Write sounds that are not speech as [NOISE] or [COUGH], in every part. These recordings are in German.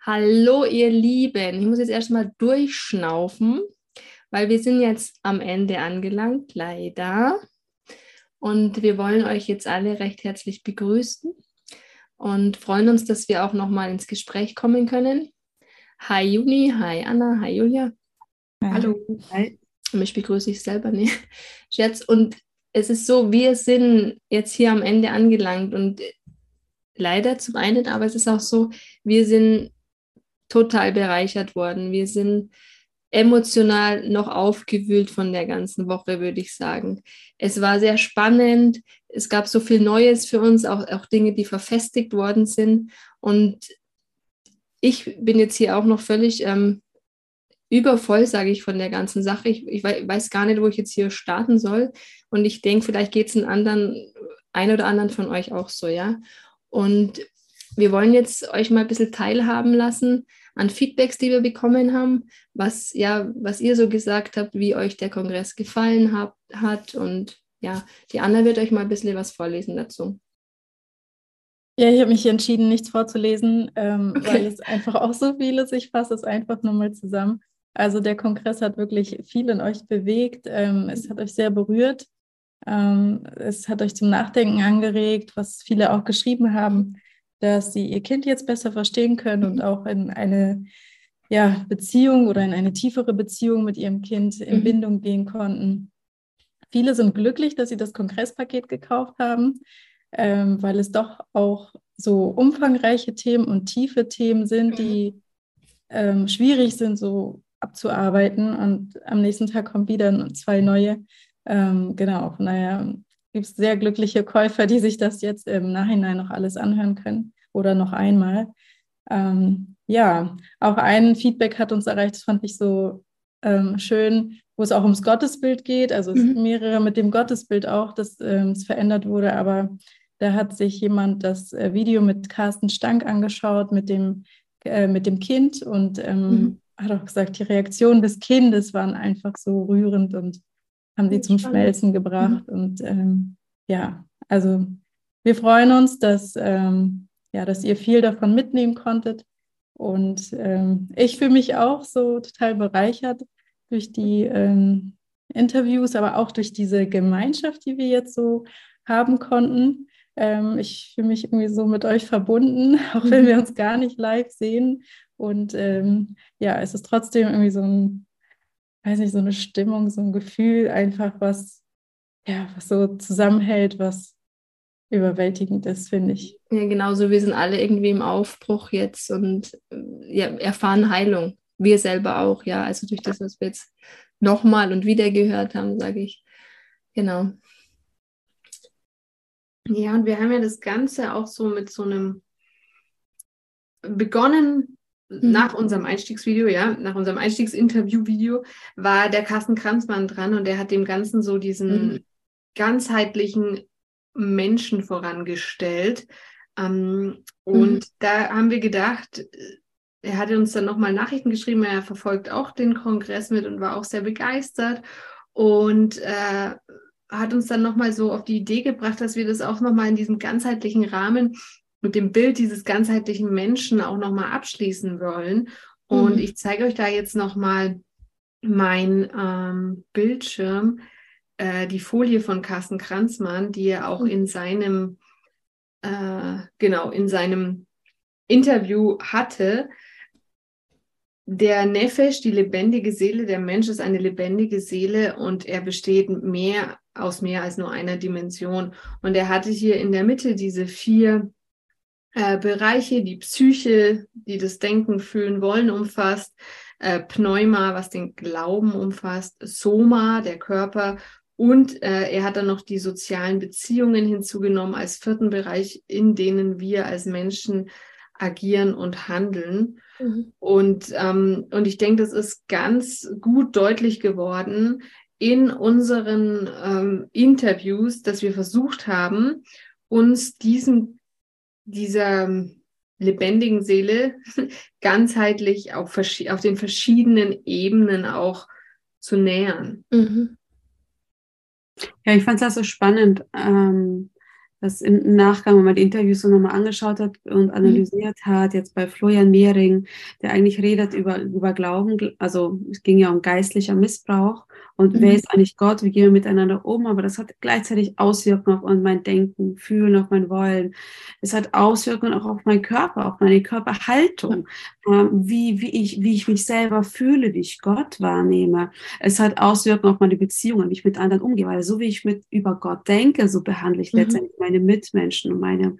Hallo, ihr Lieben. Ich muss jetzt erstmal durchschnaufen, weil wir sind jetzt am Ende angelangt, leider. Und wir wollen euch jetzt alle recht herzlich begrüßen und freuen uns, dass wir auch nochmal ins Gespräch kommen können. Hi Juni, hi Anna, hi Julia. Hallo. Hi. Mich begrüße ich selber nicht. Scherz. Und es ist so, wir sind jetzt hier am Ende angelangt und leider zum einen, aber es ist auch so, wir sind total bereichert worden. Wir sind emotional noch aufgewühlt von der ganzen Woche, würde ich sagen. Es war sehr spannend. Es gab so viel Neues für uns, auch, auch Dinge, die verfestigt worden sind. Und ich bin jetzt hier auch noch völlig ähm, übervoll, sage ich, von der ganzen Sache. Ich, ich weiß gar nicht, wo ich jetzt hier starten soll. Und ich denke, vielleicht geht es einen anderen, ein oder anderen von euch auch so, ja. Und wir wollen jetzt euch mal ein bisschen teilhaben lassen an Feedbacks, die wir bekommen haben, was, ja, was ihr so gesagt habt, wie euch der Kongress gefallen hab, hat. Und ja, die Anna wird euch mal ein bisschen was vorlesen dazu. Ja, ich habe mich entschieden, nichts vorzulesen, ähm, okay. weil es einfach auch so viel ist. Ich fasse es einfach nur mal zusammen. Also der Kongress hat wirklich viel in euch bewegt. Ähm, es hat euch sehr berührt. Ähm, es hat euch zum Nachdenken angeregt, was viele auch geschrieben haben dass sie ihr Kind jetzt besser verstehen können und auch in eine ja, Beziehung oder in eine tiefere Beziehung mit ihrem Kind in mhm. Bindung gehen konnten. Viele sind glücklich, dass sie das Kongresspaket gekauft haben, ähm, weil es doch auch so umfangreiche Themen und tiefe Themen sind, die ähm, schwierig sind, so abzuarbeiten. Und am nächsten Tag kommen wieder zwei neue. Ähm, genau, von daher gibt es sehr glückliche Käufer, die sich das jetzt im Nachhinein noch alles anhören können oder noch einmal. Ähm, ja, auch ein Feedback hat uns erreicht, das fand ich so ähm, schön, wo es auch ums Gottesbild geht. Also mhm. mehrere mit dem Gottesbild auch, dass ähm, es verändert wurde, aber da hat sich jemand das äh, Video mit Carsten Stank angeschaut, mit dem, äh, mit dem Kind und ähm, mhm. hat auch gesagt, die Reaktionen des Kindes waren einfach so rührend und haben sie zum Schmelzen gebracht. Mhm. Und ähm, ja, also wir freuen uns, dass, ähm, ja, dass ihr viel davon mitnehmen konntet. Und ähm, ich fühle mich auch so total bereichert durch die ähm, Interviews, aber auch durch diese Gemeinschaft, die wir jetzt so haben konnten. Ähm, ich fühle mich irgendwie so mit euch verbunden, [LAUGHS] auch wenn wir uns gar nicht live sehen. Und ähm, ja, es ist trotzdem irgendwie so ein weiß nicht, so eine Stimmung, so ein Gefühl, einfach was, ja, was so zusammenhält, was überwältigend ist, finde ich. Ja, genau so. Wir sind alle irgendwie im Aufbruch jetzt und äh, ja, erfahren Heilung. Wir selber auch, ja. Also durch das, was wir jetzt nochmal und wieder gehört haben, sage ich. Genau. Ja, und wir haben ja das Ganze auch so mit so einem begonnen nach mhm. unserem Einstiegsvideo, ja, nach unserem Einstiegsinterview-Video, war der Carsten Kranzmann dran und der hat dem Ganzen so diesen mhm. ganzheitlichen Menschen vorangestellt. Ähm, und mhm. da haben wir gedacht, er hatte uns dann nochmal Nachrichten geschrieben, er verfolgt auch den Kongress mit und war auch sehr begeistert und äh, hat uns dann nochmal so auf die Idee gebracht, dass wir das auch nochmal in diesem ganzheitlichen Rahmen mit dem Bild dieses ganzheitlichen Menschen auch nochmal abschließen wollen. Und mhm. ich zeige euch da jetzt nochmal mein ähm, Bildschirm, äh, die Folie von Carsten Kranzmann, die er auch mhm. in seinem, äh, genau, in seinem Interview hatte. Der Nefesh, die lebendige Seele, der Mensch ist eine lebendige Seele und er besteht mehr aus mehr als nur einer Dimension. Und er hatte hier in der Mitte diese vier äh, Bereiche, die Psyche, die das Denken, Fühlen, Wollen umfasst, äh, Pneuma, was den Glauben umfasst, Soma, der Körper und äh, er hat dann noch die sozialen Beziehungen hinzugenommen als vierten Bereich, in denen wir als Menschen agieren und handeln. Mhm. Und, ähm, und ich denke, das ist ganz gut deutlich geworden in unseren ähm, Interviews, dass wir versucht haben, uns diesen dieser ähm, lebendigen Seele [LAUGHS] ganzheitlich auf, auf den verschiedenen Ebenen auch zu nähern. Mhm. Ja, ich fand es auch so spannend, ähm, das im Nachgang, wenn man die Interviews so nochmal angeschaut hat und mhm. analysiert mhm. hat, jetzt bei Florian Mehring, der eigentlich redet über, über Glauben, also es ging ja um geistlicher Missbrauch und mhm. wer ist eigentlich Gott, wie gehen wir miteinander um, aber das hat gleichzeitig Auswirkungen auf mein Denken, Fühlen, auf mein Wollen. Es hat Auswirkungen auch auf meinen Körper, auf meine Körperhaltung, äh, wie, wie, ich, wie ich mich selber fühle, wie ich Gott wahrnehme. Es hat Auswirkungen auf meine Beziehungen, wie ich mit anderen umgehe, weil so wie ich mit über Gott denke, so behandle ich mhm. letztendlich meine Mitmenschen und meine,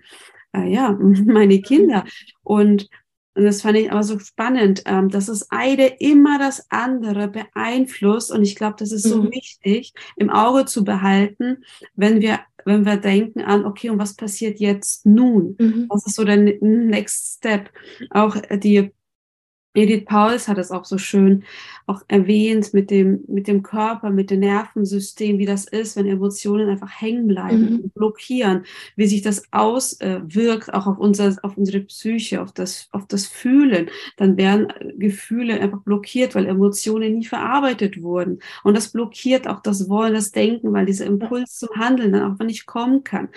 äh, ja, [LAUGHS] meine Kinder. Und und das fand ich aber so spannend, ähm, dass das eine immer das andere beeinflusst. Und ich glaube, das ist so mhm. wichtig, im Auge zu behalten, wenn wir, wenn wir denken an, okay, und was passiert jetzt nun? Mhm. Was ist so der Next Step? Auch die Edith Pauls hat es auch so schön auch erwähnt mit dem, mit dem Körper, mit dem Nervensystem, wie das ist, wenn Emotionen einfach hängen bleiben mhm. und blockieren, wie sich das auswirkt, auch auf, unser, auf unsere Psyche, auf das, auf das Fühlen. Dann werden Gefühle einfach blockiert, weil Emotionen nie verarbeitet wurden. Und das blockiert auch das Wollen, das Denken, weil dieser Impuls zum Handeln dann auch nicht kommen kann.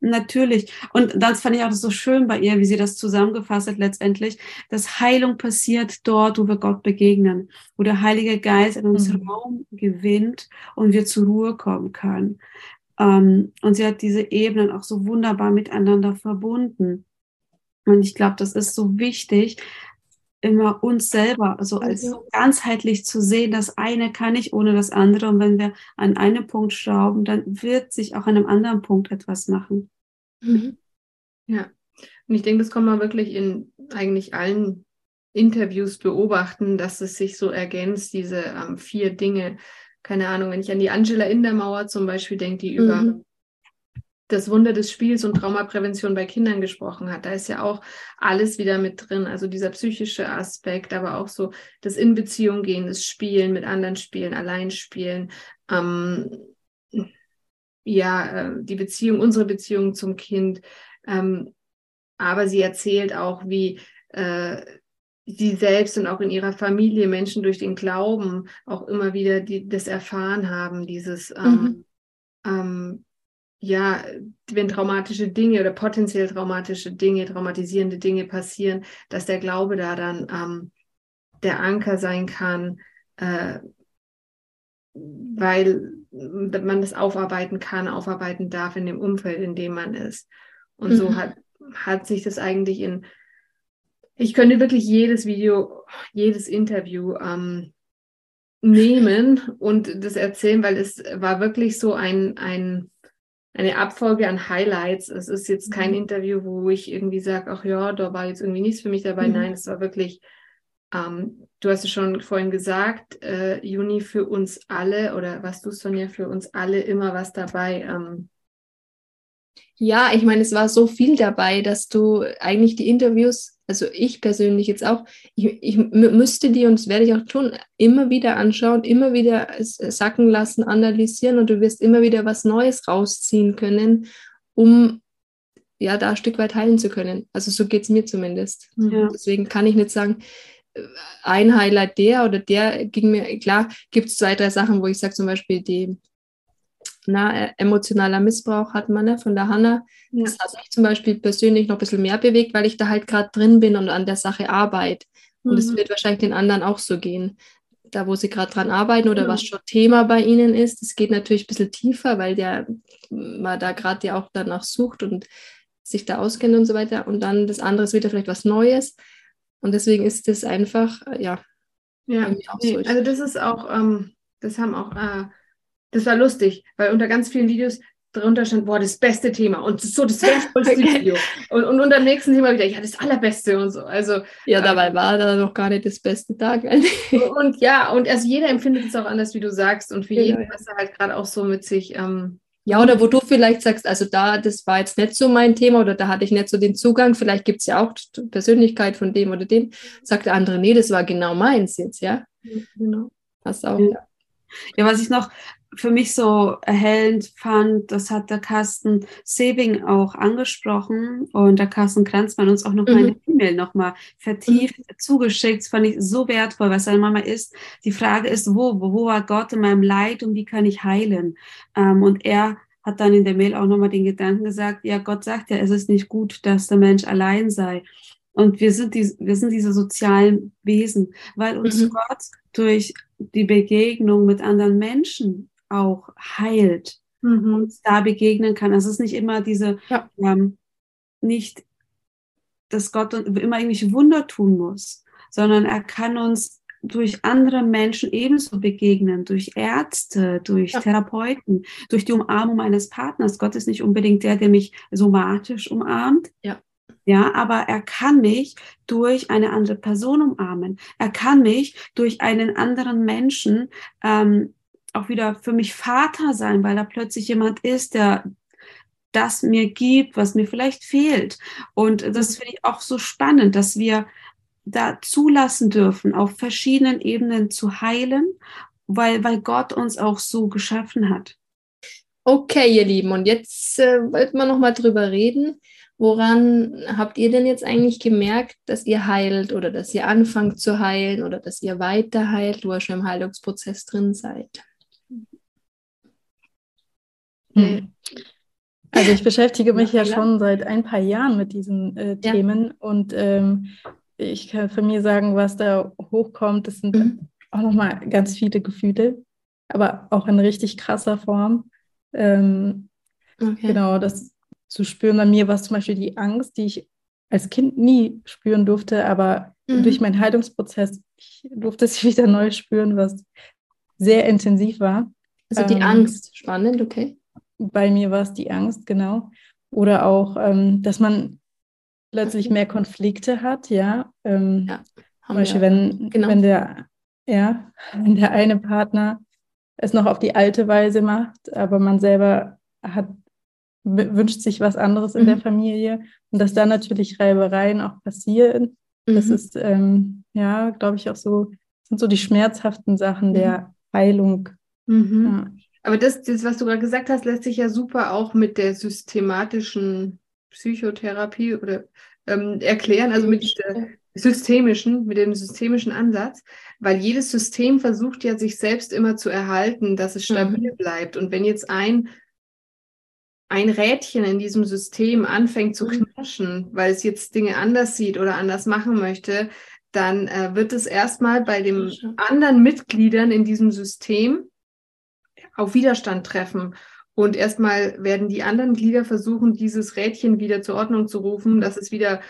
natürlich. Und das fand ich auch so schön bei ihr, wie sie das zusammengefasst hat letztendlich, dass Heilung passiert dort, wo wir Gott begegnen, wo der Heilige Geist in uns mhm. Raum gewinnt und wir zur Ruhe kommen können. Ähm, und sie hat diese Ebenen auch so wunderbar miteinander verbunden. Und ich glaube, das ist so wichtig, immer uns selber, also als so ganzheitlich zu sehen, das eine kann ich ohne das andere. Und wenn wir an einem Punkt schrauben, dann wird sich auch an einem anderen Punkt etwas machen. Mhm. Ja, und ich denke, das kommt mal wirklich in eigentlich allen Interviews beobachten, dass es sich so ergänzt, diese ähm, vier Dinge. Keine Ahnung, wenn ich an die Angela Indermauer zum Beispiel denke, die mhm. über das Wunder des Spiels und Traumaprävention bei Kindern gesprochen hat. Da ist ja auch alles wieder mit drin. Also dieser psychische Aspekt, aber auch so das in Beziehung gehen, das Spielen mit anderen Spielen, allein spielen. Ähm, ja, äh, die Beziehung, unsere Beziehung zum Kind. Ähm, aber sie erzählt auch, wie äh, sie selbst und auch in ihrer Familie Menschen durch den Glauben auch immer wieder die, das erfahren haben, dieses, ähm, mhm. ähm, ja, wenn traumatische Dinge oder potenziell traumatische Dinge, traumatisierende Dinge passieren, dass der Glaube da dann ähm, der Anker sein kann, äh, weil man das aufarbeiten kann, aufarbeiten darf in dem Umfeld, in dem man ist. Und mhm. so hat, hat sich das eigentlich in ich könnte wirklich jedes Video, jedes Interview ähm, nehmen und das erzählen, weil es war wirklich so ein, ein, eine Abfolge an Highlights. Es ist jetzt kein mhm. Interview, wo ich irgendwie sage, ach ja, da war jetzt irgendwie nichts für mich dabei. Mhm. Nein, es war wirklich, ähm, du hast es schon vorhin gesagt, äh, Juni für uns alle oder was du, Sonja, für uns alle immer was dabei. Ähm, ja, ich meine, es war so viel dabei, dass du eigentlich die Interviews, also ich persönlich jetzt auch, ich, ich müsste die, und das werde ich auch tun, immer wieder anschauen, immer wieder sacken lassen, analysieren und du wirst immer wieder was Neues rausziehen können, um ja da ein Stück weit heilen zu können. Also so geht es mir zumindest. Ja. Deswegen kann ich nicht sagen, äh, ein Highlight der oder der ging mir, klar, gibt es zwei, drei Sachen, wo ich sage, zum Beispiel die na, äh, emotionaler Missbrauch hat man ne, von der Hanna. Ja. Das hat mich zum Beispiel persönlich noch ein bisschen mehr bewegt, weil ich da halt gerade drin bin und an der Sache arbeite. Und es mhm. wird wahrscheinlich den anderen auch so gehen. Da, wo sie gerade dran arbeiten oder ja. was schon Thema bei ihnen ist, das geht natürlich ein bisschen tiefer, weil der man da gerade ja auch danach sucht und sich da auskennt und so weiter. Und dann das andere ist wieder vielleicht was Neues. Und deswegen ist das einfach, äh, ja. Ja, so. also das ist auch, ähm, das haben auch äh, das war lustig, weil unter ganz vielen Videos drunter stand, boah, das beste Thema und ist so das [LAUGHS] wertvollste okay. Video. Und, und unter dem nächsten Thema wieder, ja, das allerbeste und so. Also, ja, dabei ähm, war da noch gar nicht das beste Tag. [LAUGHS] und ja, und also jeder empfindet es auch anders, wie du sagst. Und für genau. jeden, was er halt gerade auch so mit sich. Ähm, ja, oder wo du vielleicht sagst, also da, das war jetzt nicht so mein Thema oder da hatte ich nicht so den Zugang, vielleicht gibt es ja auch Persönlichkeit von dem oder dem, sagt der andere, nee, das war genau meins jetzt, ja. Genau. Hast auch, ja. Ja, was ich noch für mich so erhellend fand, das hat der Carsten Sebing auch angesprochen und der Carsten Kranzmann uns auch noch mhm. eine E-Mail nochmal vertieft mhm. zugeschickt. Das fand ich so wertvoll, was seine Mama ist. Die Frage ist, wo, wo war Gott in meinem Leid und wie kann ich heilen? Ähm, und er hat dann in der Mail auch nochmal den Gedanken gesagt, ja, Gott sagt ja, es ist nicht gut, dass der Mensch allein sei. Und wir sind, die, wir sind diese sozialen Wesen, weil uns mhm. Gott durch die Begegnung mit anderen Menschen auch heilt mhm. und da begegnen kann. Also es ist nicht immer diese, ja. ähm, nicht, dass Gott immer irgendwelche Wunder tun muss, sondern er kann uns durch andere Menschen ebenso begegnen, durch Ärzte, durch ja. Therapeuten, durch die Umarmung eines Partners. Gott ist nicht unbedingt der, der mich somatisch umarmt. Ja. Ja, aber er kann mich durch eine andere Person umarmen. Er kann mich durch einen anderen Menschen ähm, auch wieder für mich Vater sein, weil da plötzlich jemand ist, der das mir gibt, was mir vielleicht fehlt. Und das mhm. finde ich auch so spannend, dass wir da zulassen dürfen, auf verschiedenen Ebenen zu heilen, weil, weil Gott uns auch so geschaffen hat. Okay, ihr Lieben, und jetzt äh, wollten wir nochmal drüber reden. Woran habt ihr denn jetzt eigentlich gemerkt, dass ihr heilt oder dass ihr anfangt zu heilen oder dass ihr weiter heilt, wo ihr schon im Heilungsprozess drin seid? Hm. Also ich beschäftige mich ja schon seit ein paar Jahren mit diesen äh, Themen ja. und ähm, ich kann von mir sagen, was da hochkommt, das sind mhm. auch nochmal ganz viele Gefühle, aber auch in richtig krasser Form. Ähm, okay. Genau, das zu spüren bei mir war zum Beispiel die Angst, die ich als Kind nie spüren durfte, aber mhm. durch meinen Heilungsprozess ich durfte sie [LAUGHS] wieder neu spüren, was sehr intensiv war. Also die ähm, Angst, spannend, okay. Bei mir war es die Angst, genau. Oder auch, ähm, dass man plötzlich mehr Konflikte hat, ja. Ähm, ja zum Beispiel, wenn, genau. wenn, der, ja, [LAUGHS] wenn der eine Partner es noch auf die alte Weise macht, aber man selber hat, wünscht sich was anderes in mhm. der Familie und dass dann natürlich Reibereien auch passieren. Mhm. Das ist, ähm, ja, glaube ich, auch so, sind so die schmerzhaften Sachen mhm. der Heilung. Mhm. Ja. Aber das, das, was du gerade gesagt hast, lässt sich ja super auch mit der systematischen Psychotherapie oder ähm, erklären, also mit der systemischen, mit dem systemischen Ansatz, weil jedes System versucht ja sich selbst immer zu erhalten, dass es stabil mhm. bleibt. Und wenn jetzt ein ein Rädchen in diesem System anfängt zu mhm. knirschen, weil es jetzt Dinge anders sieht oder anders machen möchte, dann äh, wird es erstmal bei den anderen Mitgliedern in diesem System auf Widerstand treffen. Und erstmal werden die anderen Glieder versuchen, dieses Rädchen wieder zur Ordnung zu rufen, dass es wieder.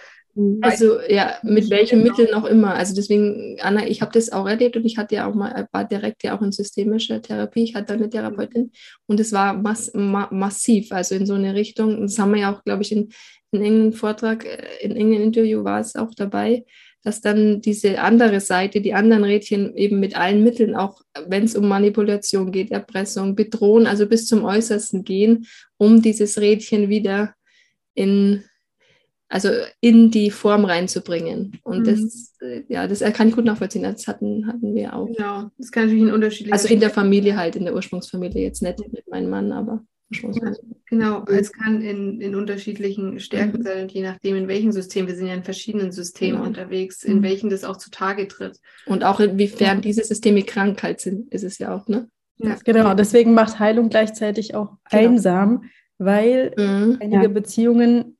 Also ja, mit welchen Mitteln auch immer. Also deswegen, Anna, ich habe das auch erlebt und ich hatte ja auch mal, war direkt ja auch in systemischer Therapie. Ich hatte eine Therapeutin und es war mass, ma massiv, also in so eine Richtung. Das haben wir ja auch, glaube ich, in, in engen Vortrag, äh, in engen Interview war es auch dabei, dass dann diese andere Seite, die anderen Rädchen eben mit allen Mitteln, auch wenn es um Manipulation geht, Erpressung, Bedrohen, also bis zum Äußersten gehen, um dieses Rädchen wieder in, also in die Form reinzubringen. Und mhm. das, ja, das kann ich gut nachvollziehen. Das hatten, hatten wir auch. Genau, das kann natürlich ein unterschiedlicher. Also in der Familie halt, in der Ursprungsfamilie, jetzt nicht mit meinem Mann, aber. Ja, genau, es kann in, in unterschiedlichen Stärken mhm. sein, je nachdem, in welchem System. Wir sind ja in verschiedenen Systemen genau. unterwegs, in mhm. welchen das auch zutage tritt. Und auch inwiefern diese Systeme Krankheit sind, ist es ja auch, ne? Ja, genau. Deswegen macht Heilung gleichzeitig auch genau. einsam, weil mhm. einige ja. Beziehungen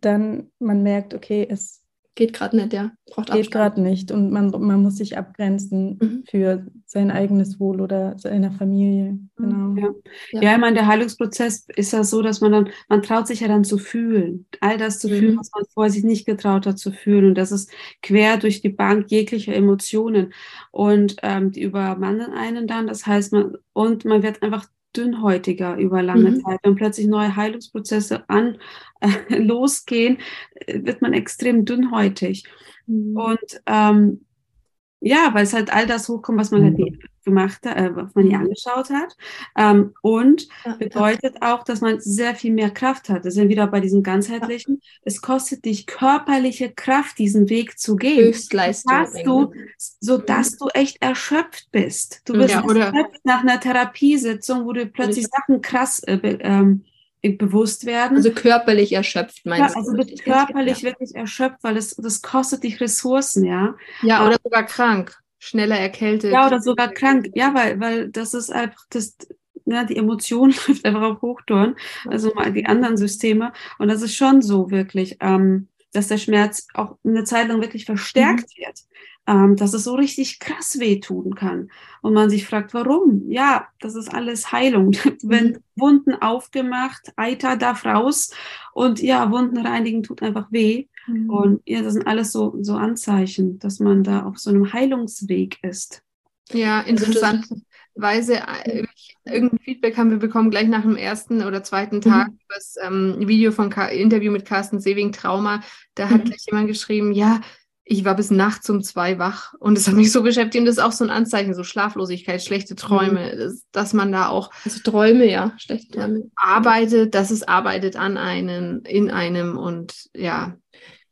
dann man merkt, okay, es geht gerade nicht, ja. Braucht geht gerade nicht und man, man muss sich abgrenzen mhm. für sein eigenes Wohl oder seiner Familie. Genau. Ja. Ja. ja, ich meine, der Heilungsprozess ist ja so, dass man dann, man traut sich ja dann zu fühlen. All das zu mhm. fühlen, was man vorher sich nicht getraut hat zu fühlen. Und das ist quer durch die Bank jeglicher Emotionen. Und ähm, die übermannen einen dann. Das heißt, man, und man wird einfach dünnhäutiger über lange mhm. Zeit. Wenn plötzlich neue Heilungsprozesse an [LAUGHS] äh, losgehen, wird man extrem dünnhäutig. Mhm. Und ähm, ja, weil es halt all das hochkommt, was man halt mhm. gemacht hat, äh, was man hier angeschaut hat. Ähm, und ja, bedeutet ja. auch, dass man sehr viel mehr Kraft hat. Da sind wieder bei diesem ganzheitlichen. Ja. Es kostet dich körperliche Kraft, diesen Weg zu gehen. Höchstleistung. Dass du, so dass du echt erschöpft bist. Du bist erschöpft nach einer Therapiesitzung, wo du plötzlich Sachen krass äh, ähm, bewusst werden. Also körperlich erschöpft, meinst ja, also du? Also körperlich wirklich erschöpft, weil es, das kostet dich Ressourcen, ja. Ja, oder sogar krank, schneller erkältet. Ja, oder sogar krank, ja, weil, weil das ist einfach, das, ja, die Emotion [LAUGHS] läuft einfach auf Hochtouren, also mal die anderen Systeme. Und das ist schon so wirklich, ähm, dass der Schmerz auch eine Zeit lang wirklich verstärkt mhm. wird, ähm, dass es so richtig krass wehtun kann. Und man sich fragt, warum? Ja, das ist alles Heilung. [LAUGHS] Wenn mhm. Wunden aufgemacht, Eiter darf raus und ja, Wunden reinigen tut einfach weh. Mhm. Und ja, das sind alles so, so Anzeichen, dass man da auf so einem Heilungsweg ist. Ja, interessanterweise, äh, irgendein Feedback haben wir bekommen gleich nach dem ersten oder zweiten mhm. Tag mhm. das ähm, Video von Ka Interview mit Carsten Sewing Trauma. Da mhm. hat gleich jemand geschrieben, ja, ich war bis nachts um zwei wach und das hat mich so beschäftigt und das ist auch so ein Anzeichen, so Schlaflosigkeit, schlechte Träume, mhm. dass, dass, man da auch also Träume, ja, schlechte Träume arbeitet, dass es arbeitet an einem, in einem und ja,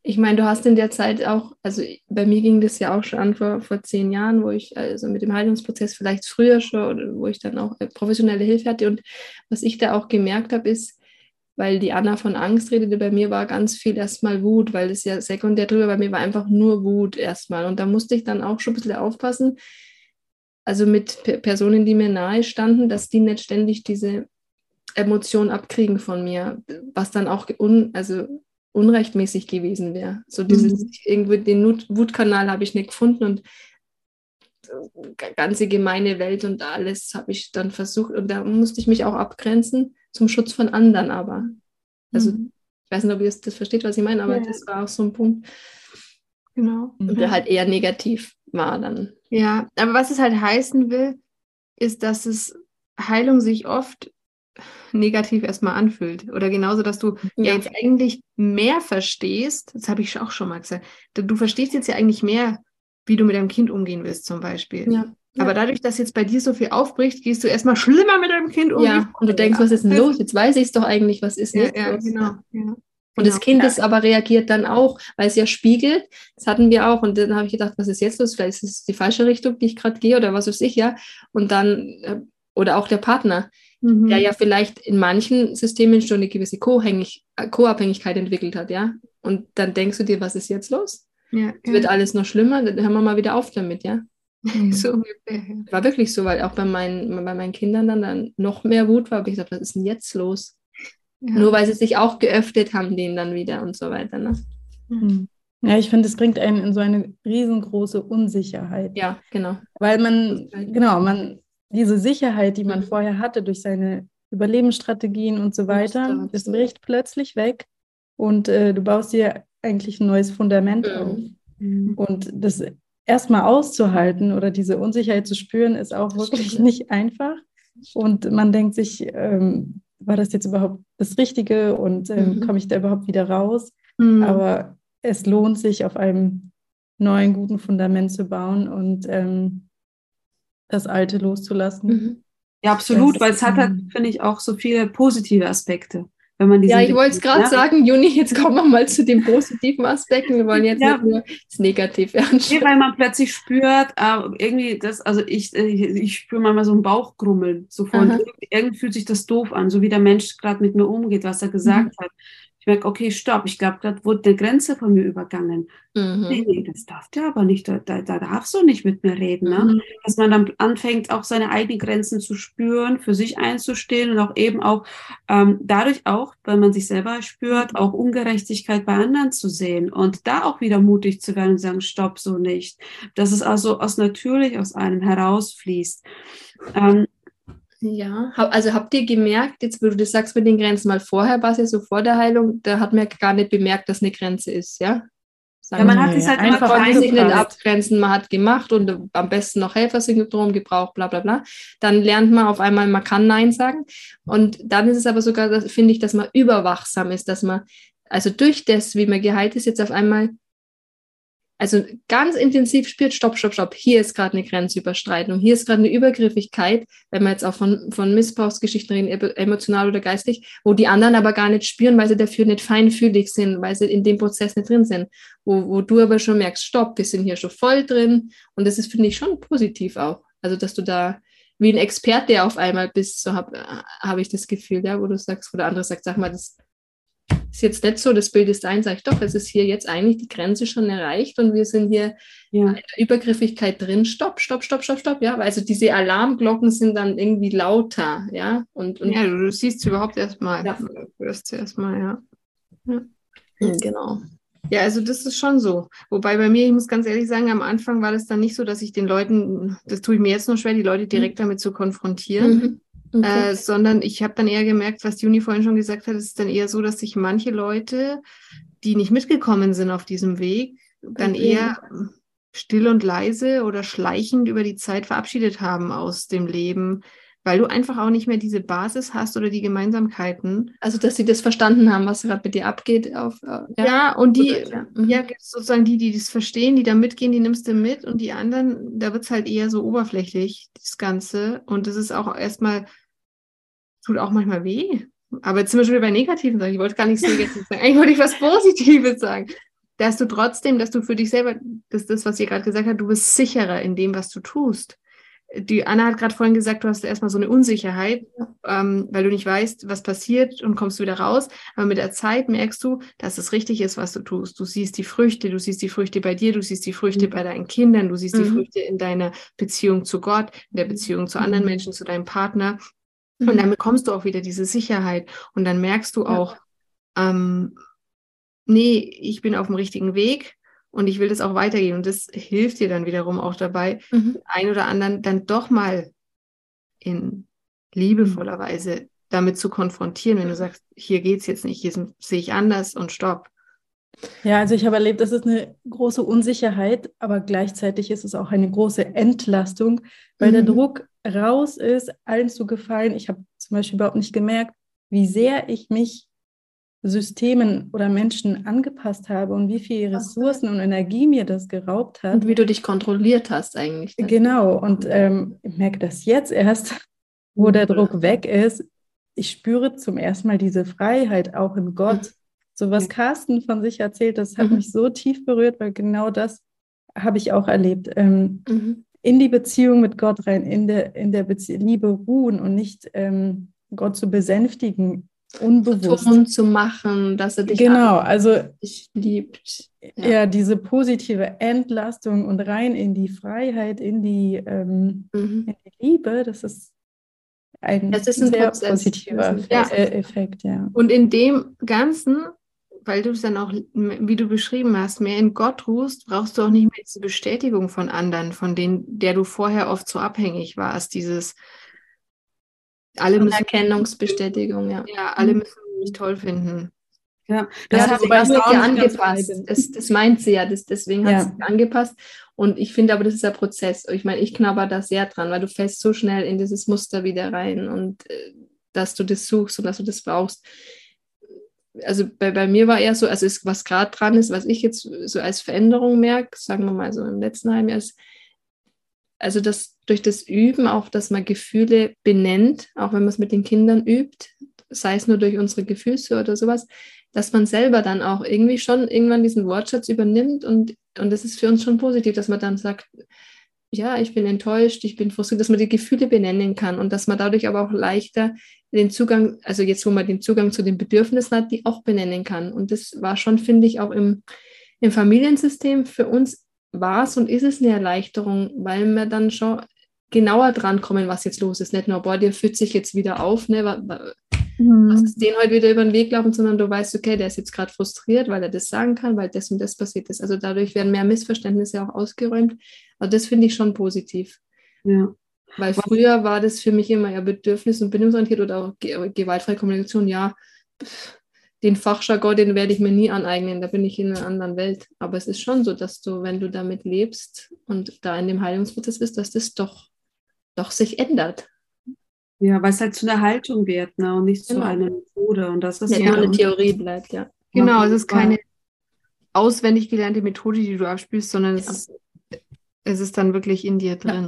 ich meine, du hast in der Zeit auch, also bei mir ging das ja auch schon an vor, vor zehn Jahren, wo ich also mit dem Heilungsprozess vielleicht früher schon, wo ich dann auch äh, professionelle Hilfe hatte. Und was ich da auch gemerkt habe, ist, weil die Anna von Angst redete, bei mir war ganz viel erstmal Wut, weil es ja sekundär drüber, bei mir war einfach nur Wut erstmal. Und da musste ich dann auch schon ein bisschen aufpassen, also mit Personen, die mir nahe standen, dass die nicht ständig diese Emotionen abkriegen von mir, was dann auch un, also unrechtmäßig gewesen wäre. So dieses, mhm. irgendwie den Wutkanal habe ich nicht gefunden und ganze gemeine Welt und alles habe ich dann versucht und da musste ich mich auch abgrenzen zum Schutz von anderen aber. Also mhm. ich weiß nicht, ob ihr das versteht, was ich meine, aber ja. das war auch so ein Punkt. Genau. Und der halt eher negativ war dann. Ja, aber was es halt heißen will, ist, dass es Heilung sich oft negativ erstmal anfühlt. Oder genauso, dass du ja, ja jetzt eigentlich mehr verstehst, das habe ich auch schon mal gesagt, du verstehst jetzt ja eigentlich mehr, wie du mit deinem Kind umgehen willst, zum Beispiel. Ja. Aber dadurch, dass jetzt bei dir so viel aufbricht, gehst du erstmal schlimmer mit deinem Kind um. Ja, und du denkst, was ist denn los? Jetzt weiß ich es doch eigentlich, was ist ja, ja, genau. Ja. Und das genau. Kind ist aber reagiert dann auch, weil es ja spiegelt. Das hatten wir auch. Und dann habe ich gedacht, was ist jetzt los? Vielleicht ist es die falsche Richtung, die ich gerade gehe oder was weiß ich, ja. Und dann, äh, oder auch der Partner mhm. der ja vielleicht in manchen Systemen schon eine gewisse Co-Abhängigkeit entwickelt hat, ja. Und dann denkst du dir, was ist jetzt los? Ja, ja. Wird alles noch schlimmer? Dann hören wir mal wieder auf damit, ja. Mhm. [LAUGHS] So War wirklich so, weil auch bei meinen, bei meinen Kindern dann, dann noch mehr Wut war. Aber ich gesagt, was ist denn jetzt los? Ja. Nur weil sie sich auch geöffnet haben, denen dann wieder und so weiter. Ne? Mhm. Ja, ich finde, es bringt einen in so eine riesengroße Unsicherheit. Ja, genau. Weil man, genau, man diese Sicherheit, die man mhm. vorher hatte durch seine Überlebensstrategien und so weiter, das bricht plötzlich weg und äh, du baust dir eigentlich ein neues Fundament mhm. auf. Mhm. Und das erstmal auszuhalten oder diese Unsicherheit zu spüren, ist auch wirklich nicht einfach. Und man denkt sich, ähm, war das jetzt überhaupt das Richtige und ähm, mhm. komme ich da überhaupt wieder raus? Mhm. Aber es lohnt sich, auf einem neuen, guten Fundament zu bauen und ähm, das Alte loszulassen. Mhm. Ja, absolut, das, weil es hat halt, finde ich, auch so viele positive Aspekte. Wenn man ja, ich wollte es gerade ja. sagen, Juni, jetzt kommen wir mal zu den positiven Aspekten. Wir wollen jetzt ja. nicht nur das Negative anschauen. Nee, weil man plötzlich spürt, äh, irgendwie das, also ich, äh, ich spüre manchmal so ein Bauchgrummeln. So von, irgendwie, irgendwie, fühlt sich das doof an, so wie der Mensch gerade mit mir umgeht, was er gesagt mhm. hat merke, okay, stopp, ich glaube, gerade wurde eine Grenze von mir übergangen. Mhm. Nee, nee, das darf der aber nicht, da, da, da darfst du nicht mit mir reden. Ne? Mhm. Dass man dann anfängt, auch seine eigenen Grenzen zu spüren, für sich einzustehen und auch eben auch ähm, dadurch auch, wenn man sich selber spürt, auch Ungerechtigkeit bei anderen zu sehen und da auch wieder mutig zu werden und sagen, stopp, so nicht. Dass es also aus natürlich aus einem herausfließt. Ähm, ja, also habt ihr gemerkt, jetzt wo du das sagst mit den Grenzen, mal vorher war es ja so vor der Heilung, da hat man gar nicht bemerkt, dass eine Grenze ist, ja? Sagen ja, man hat es halt einfach immer sich nicht abgrenzen, man hat gemacht und am besten noch Helfersyndrom gebraucht, bla bla bla. Dann lernt man auf einmal, man kann Nein sagen. Und dann ist es aber sogar, finde ich, dass man überwachsam ist, dass man, also durch das, wie man geheilt ist, jetzt auf einmal also ganz intensiv spürt, stopp, stopp, stopp, hier ist gerade eine Grenzüberschreitung, hier ist gerade eine Übergriffigkeit, wenn wir jetzt auch von, von Missbrauchsgeschichten reden, emotional oder geistig, wo die anderen aber gar nicht spüren, weil sie dafür nicht feinfühlig sind, weil sie in dem Prozess nicht drin sind, wo, wo du aber schon merkst, stopp, wir sind hier schon voll drin und das ist, finde ich, schon positiv auch. Also, dass du da wie ein Experte auf einmal bist, so habe hab ich das Gefühl, ja, wo du sagst, wo der andere sagt, sag mal, das ist jetzt nicht so, das Bild ist ein, sage ich doch, es ist hier jetzt eigentlich die Grenze schon erreicht und wir sind hier ja. in der Übergriffigkeit drin. Stopp, stopp, stopp, stopp, stopp, ja. Also diese Alarmglocken sind dann irgendwie lauter, ja. Und, und ja, du, du siehst überhaupt erstmal, ja. du hörst erstmal, ja. ja. Genau. Ja, also das ist schon so. Wobei bei mir, ich muss ganz ehrlich sagen, am Anfang war das dann nicht so, dass ich den Leuten, das tue ich mir jetzt noch schwer, die Leute direkt mhm. damit zu konfrontieren. Mhm. Okay. Äh, sondern ich habe dann eher gemerkt, was Juni vorhin schon gesagt hat, es ist dann eher so, dass sich manche Leute, die nicht mitgekommen sind auf diesem Weg, dann okay. eher still und leise oder schleichend über die Zeit verabschiedet haben aus dem Leben, weil du einfach auch nicht mehr diese Basis hast oder die Gemeinsamkeiten. Also, dass sie das verstanden haben, was gerade mit dir abgeht. Auf, äh, ja. ja. und die, ja. Mhm. ja. sozusagen die, die das verstehen, die da mitgehen, die nimmst du mit und die anderen, da wird es halt eher so oberflächlich, das Ganze. Und das ist auch erstmal, tut auch manchmal weh. Aber jetzt sind wir schon wieder bei Negativen sagen. Ich wollte gar nichts Negatives sagen. Eigentlich wollte ich was Positives sagen. Dass du trotzdem, dass du für dich selber, das ist das, was ihr gerade gesagt habt, du bist sicherer in dem, was du tust die Anna hat gerade vorhin gesagt, du hast erstmal so eine Unsicherheit, ähm, weil du nicht weißt, was passiert und kommst wieder raus. Aber mit der Zeit merkst du, dass es richtig ist, was du tust. Du siehst die Früchte, du siehst die Früchte bei dir, du siehst die Früchte mhm. bei deinen Kindern, du siehst mhm. die Früchte in deiner Beziehung zu Gott, in der Beziehung zu anderen mhm. Menschen, zu deinem Partner. Und dann bekommst du auch wieder diese Sicherheit. Und dann merkst du auch, ja. ähm, nee, ich bin auf dem richtigen Weg und ich will das auch weitergehen. Und das hilft dir dann wiederum auch dabei, mhm. ein oder anderen dann doch mal in liebevoller mhm. Weise damit zu konfrontieren, wenn du sagst, hier geht es jetzt nicht, hier sehe ich anders und stopp. Ja, also ich habe erlebt, das ist eine große Unsicherheit, aber gleichzeitig ist es auch eine große Entlastung, weil mhm. der Druck raus ist, allen zu gefallen. Ich habe zum Beispiel überhaupt nicht gemerkt, wie sehr ich mich Systemen oder Menschen angepasst habe und wie viel Ressourcen und Energie mir das geraubt hat. Und wie du dich kontrolliert hast eigentlich. Genau, und ähm, ich merke das jetzt erst, [LAUGHS] wo der Druck weg ist. Ich spüre zum ersten Mal diese Freiheit auch in Gott. So was Carsten von sich erzählt, das hat mhm. mich so tief berührt, weil genau das habe ich auch erlebt. Ähm, mhm. In die Beziehung mit Gott rein, in der, in der Liebe ruhen und nicht ähm, Gott zu besänftigen unbewusst Ton zu machen, dass er dich genau, also liebt. Ja. ja. diese positive Entlastung und rein in die Freiheit, in die, ähm, mhm. in die Liebe, das ist ein, das ist ein sehr Prozess. positiver ja. Effekt, ja. Und in dem Ganzen, weil du es dann auch, wie du beschrieben hast, mehr in Gott ruhst, brauchst du auch nicht mehr diese Bestätigung von anderen, von denen, der du vorher oft so abhängig warst, dieses alle Erkennungsbestätigung, ja. Ja, alle mhm. müssen mich toll finden. Ja, das, das, das ja angepasst. Das, das meint sie ja, das, deswegen hat ja. sie angepasst. Und ich finde aber, das ist der Prozess. Ich meine, ich knabber da sehr dran, weil du fällst so schnell in dieses Muster wieder rein und äh, dass du das suchst und dass du das brauchst. Also bei, bei mir war eher so, also ist, was gerade dran ist, was ich jetzt so als Veränderung merke, sagen wir mal so im letzten Halbjahr, ist, also das durch das Üben auch, dass man Gefühle benennt, auch wenn man es mit den Kindern übt, sei es nur durch unsere Gefühle oder sowas, dass man selber dann auch irgendwie schon irgendwann diesen Wortschatz übernimmt und, und das ist für uns schon positiv, dass man dann sagt, ja, ich bin enttäuscht, ich bin frustriert, dass man die Gefühle benennen kann und dass man dadurch aber auch leichter den Zugang, also jetzt, wo man den Zugang zu den Bedürfnissen hat, die auch benennen kann. Und das war schon, finde ich, auch im, im Familiensystem für uns war es und ist es eine Erleichterung, weil wir dann schon genauer dran kommen, was jetzt los ist. Nicht nur, boah, der fühlt sich jetzt wieder auf, ne, was, mhm. was ist den heute wieder über den Weg laufen, sondern du weißt, okay, der ist jetzt gerade frustriert, weil er das sagen kann, weil das und das passiert ist. Also dadurch werden mehr Missverständnisse auch ausgeräumt. Also das finde ich schon positiv. Ja. Weil früher war das für mich immer ja bedürfnis- und bindungsorientiert oder auch gewaltfreie Kommunikation, ja, den Fachjargon, den werde ich mir nie aneignen, da bin ich in einer anderen Welt. Aber es ist schon so, dass du, wenn du damit lebst und da in dem Heilungsprozess bist, dass das doch, doch sich ändert. Ja, weil es halt zu einer Haltung wird ne? und nicht genau. zu einer Methode. Und das ist ja, ja eine Theorie bleibt, ja. Genau, es ist keine auswendig gelernte Methode, die du abspielst, sondern ja. es, ist, es ist dann wirklich in dir drin.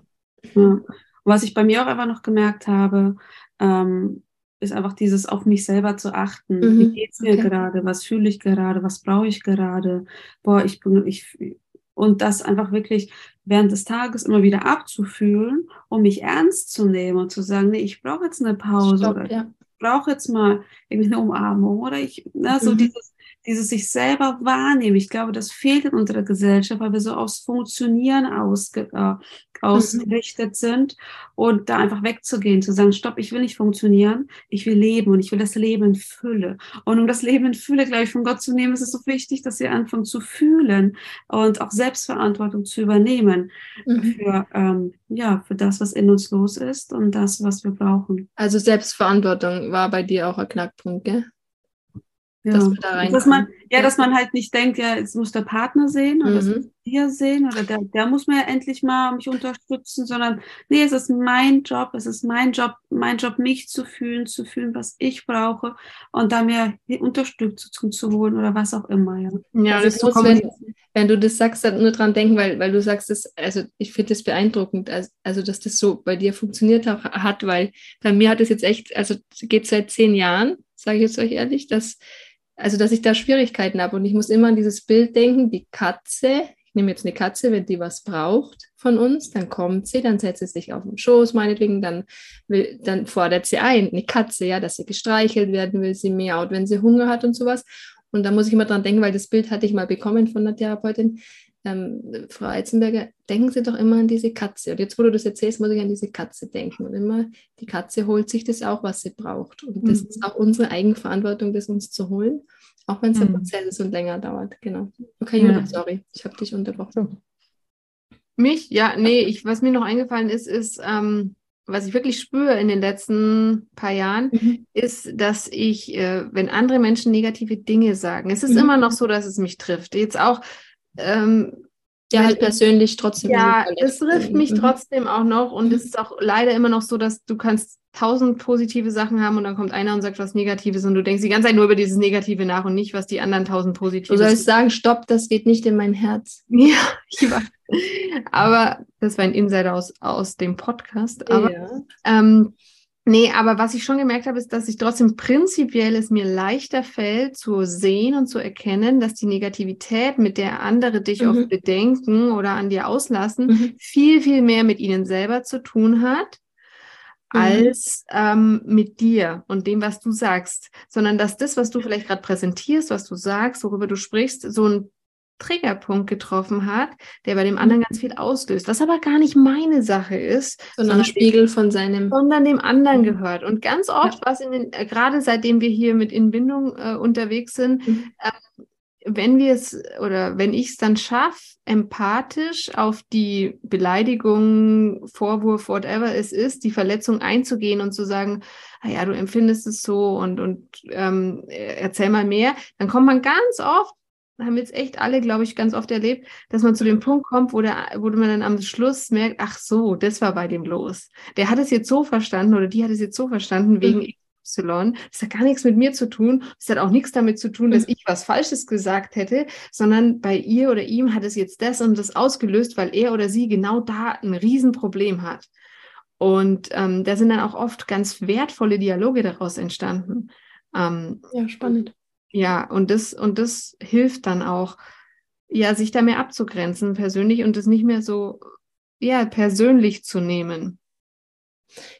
Ja. Was ich bei mir auch einfach noch gemerkt habe, ähm, ist einfach dieses auf mich selber zu achten. Mhm. Wie geht's mir okay. gerade? Was fühle ich gerade? Was brauche ich gerade? Boah, ich bin, ich, und das einfach wirklich während des Tages immer wieder abzufühlen, um mich ernst zu nehmen und zu sagen, nee, ich brauche jetzt eine Pause. Stopp, ja. brauche jetzt mal irgendwie eine Umarmung oder ich, na, so mhm. dieses, dieses sich selber wahrnehmen. Ich glaube, das fehlt in unserer Gesellschaft, weil wir so aufs Funktionieren ausge, äh, ausgerichtet mhm. sind und da einfach wegzugehen, zu sagen, stopp, ich will nicht funktionieren, ich will leben und ich will das Leben in Fülle. Und um das Leben in Fülle gleich von Gott zu nehmen, ist es so wichtig, dass wir anfangen zu fühlen und auch Selbstverantwortung zu übernehmen mhm. für, ähm, ja, für das, was in uns los ist und das, was wir brauchen. Also Selbstverantwortung war bei dir auch ein Knackpunkt, gell? Ja. Dass, da dass man, ja, dass man halt nicht denkt, ja, es muss der Partner sehen oder mhm. das muss wir sehen oder der, der muss mir ja endlich mal mich unterstützen, sondern nee, es ist mein Job, es ist mein Job, mein Job, mich zu fühlen, zu fühlen, was ich brauche und da mir Unterstützung zu holen oder was auch immer. Ja, ja also das muss, wenn, wenn du das sagst, dann nur dran denken, weil, weil du sagst, das, also ich finde das beeindruckend, also, also dass das so bei dir funktioniert hat, weil bei mir hat es jetzt echt, also geht seit zehn Jahren, sage ich jetzt euch ehrlich, dass also dass ich da Schwierigkeiten habe und ich muss immer an dieses Bild denken, die Katze, ich nehme jetzt eine Katze, wenn die was braucht von uns, dann kommt sie, dann setzt sie sich auf den Schoß, meinetwegen, dann, will, dann fordert sie ein, eine Katze, ja, dass sie gestreichelt werden will, sie miaut, wenn sie Hunger hat und sowas. Und da muss ich immer dran denken, weil das Bild hatte ich mal bekommen von einer Therapeutin, ähm, Frau Eizenberger, denken Sie doch immer an diese Katze. Und jetzt, wo du das erzählst, muss ich an diese Katze denken. Und immer, die Katze holt sich das auch, was sie braucht. Und das mhm. ist auch unsere Eigenverantwortung, das uns zu holen, auch wenn es mhm. ein Prozess ist und länger dauert. Genau. Okay, Judith, ja. sorry, ich habe dich unterbrochen. Mich? Ja, nee, ich, was mir noch eingefallen ist, ist, ähm, was ich wirklich spüre in den letzten paar Jahren, mhm. ist, dass ich, äh, wenn andere Menschen negative Dinge sagen, es ist mhm. immer noch so, dass es mich trifft. Jetzt auch ähm, ja, halt persönlich trotzdem. Ja, es trifft mich mhm. trotzdem auch noch und es ist auch leider immer noch so, dass du kannst tausend positive Sachen haben und dann kommt einer und sagt was Negatives und du denkst die ganze Zeit nur über dieses Negative nach und nicht, was die anderen tausend positive. Du sollst sagen, stopp, das geht nicht in mein Herz. [LAUGHS] Ja, ich war. aber das war ein Insider aus, aus dem Podcast. Aber ja. ähm, Nee, aber was ich schon gemerkt habe, ist, dass ich trotzdem prinzipiell es mir leichter fällt, zu sehen und zu erkennen, dass die Negativität, mit der andere dich mhm. oft bedenken oder an dir auslassen, mhm. viel, viel mehr mit ihnen selber zu tun hat, mhm. als ähm, mit dir und dem, was du sagst, sondern dass das, was du vielleicht gerade präsentierst, was du sagst, worüber du sprichst, so ein Triggerpunkt getroffen hat, der bei dem anderen ganz viel auslöst, was aber gar nicht meine Sache ist, sondern, sondern Spiegel von seinem, sondern dem anderen gehört. Und ganz oft, ja. was in den, äh, gerade seitdem wir hier mit Inbindung äh, unterwegs sind, mhm. äh, wenn wir es oder wenn ich es dann schaffe, empathisch auf die Beleidigung, Vorwurf, whatever es ist, die Verletzung einzugehen und zu sagen, ah ja, du empfindest es so und, und ähm, erzähl mal mehr, dann kommt man ganz oft haben jetzt echt alle, glaube ich, ganz oft erlebt, dass man zu dem Punkt kommt, wo, der, wo man dann am Schluss merkt, ach so, das war bei dem los. Der hat es jetzt so verstanden oder die hat es jetzt so verstanden wegen mhm. Y. Das hat gar nichts mit mir zu tun. Das hat auch nichts damit zu tun, dass mhm. ich was Falsches gesagt hätte, sondern bei ihr oder ihm hat es jetzt das und das ausgelöst, weil er oder sie genau da ein Riesenproblem hat. Und ähm, da sind dann auch oft ganz wertvolle Dialoge daraus entstanden. Ähm, ja, spannend. Ja, und das, und das hilft dann auch, ja, sich da mehr abzugrenzen persönlich und es nicht mehr so, ja, persönlich zu nehmen.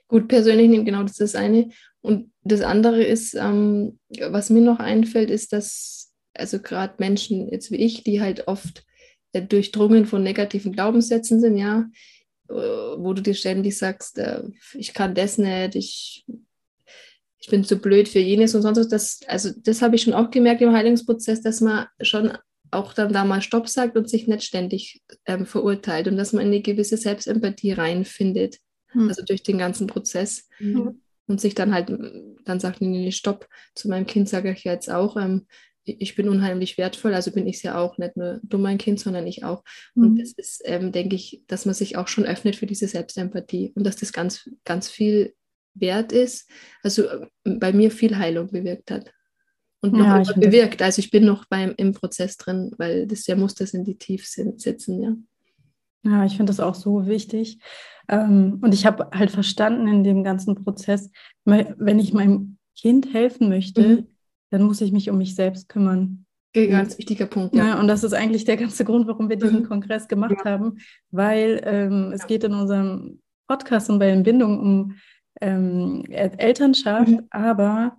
Gut, persönlich nehmen, genau, das ist das eine. Und das andere ist, ähm, was mir noch einfällt, ist, dass, also gerade Menschen jetzt wie ich, die halt oft äh, durchdrungen von negativen Glaubenssätzen sind, ja, äh, wo du dir ständig sagst, äh, ich kann das nicht, ich ich bin zu blöd für jenes und sonst was. Das, also das habe ich schon auch gemerkt im Heilungsprozess, dass man schon auch dann da mal Stopp sagt und sich nicht ständig ähm, verurteilt und dass man in eine gewisse Selbstempathie reinfindet, hm. also durch den ganzen Prozess. Mhm. Und sich dann halt, dann sagt, nee, nee, Stopp. Zu meinem Kind sage ich jetzt auch, ähm, ich bin unheimlich wertvoll, also bin ich es ja auch, nicht nur du mein Kind, sondern ich auch. Mhm. Und das ist, ähm, denke ich, dass man sich auch schon öffnet für diese Selbstempathie und dass das ganz, ganz viel wert ist, also äh, bei mir viel Heilung bewirkt hat. Und noch ja, bewirkt. Also ich bin noch beim, im Prozess drin, weil das ja muss das in die Tief sitzen, ja. Ja, ich finde das auch so wichtig. Ähm, und ich habe halt verstanden in dem ganzen Prozess, wenn ich meinem Kind helfen möchte, mhm. dann muss ich mich um mich selbst kümmern. Ganz wichtiger Punkt. Ja. ja. und das ist eigentlich der ganze Grund, warum wir diesen mhm. Kongress gemacht ja. haben, weil ähm, es ja. geht in unserem Podcast und bei Entbindung um ähm, Elternschaft, mhm. aber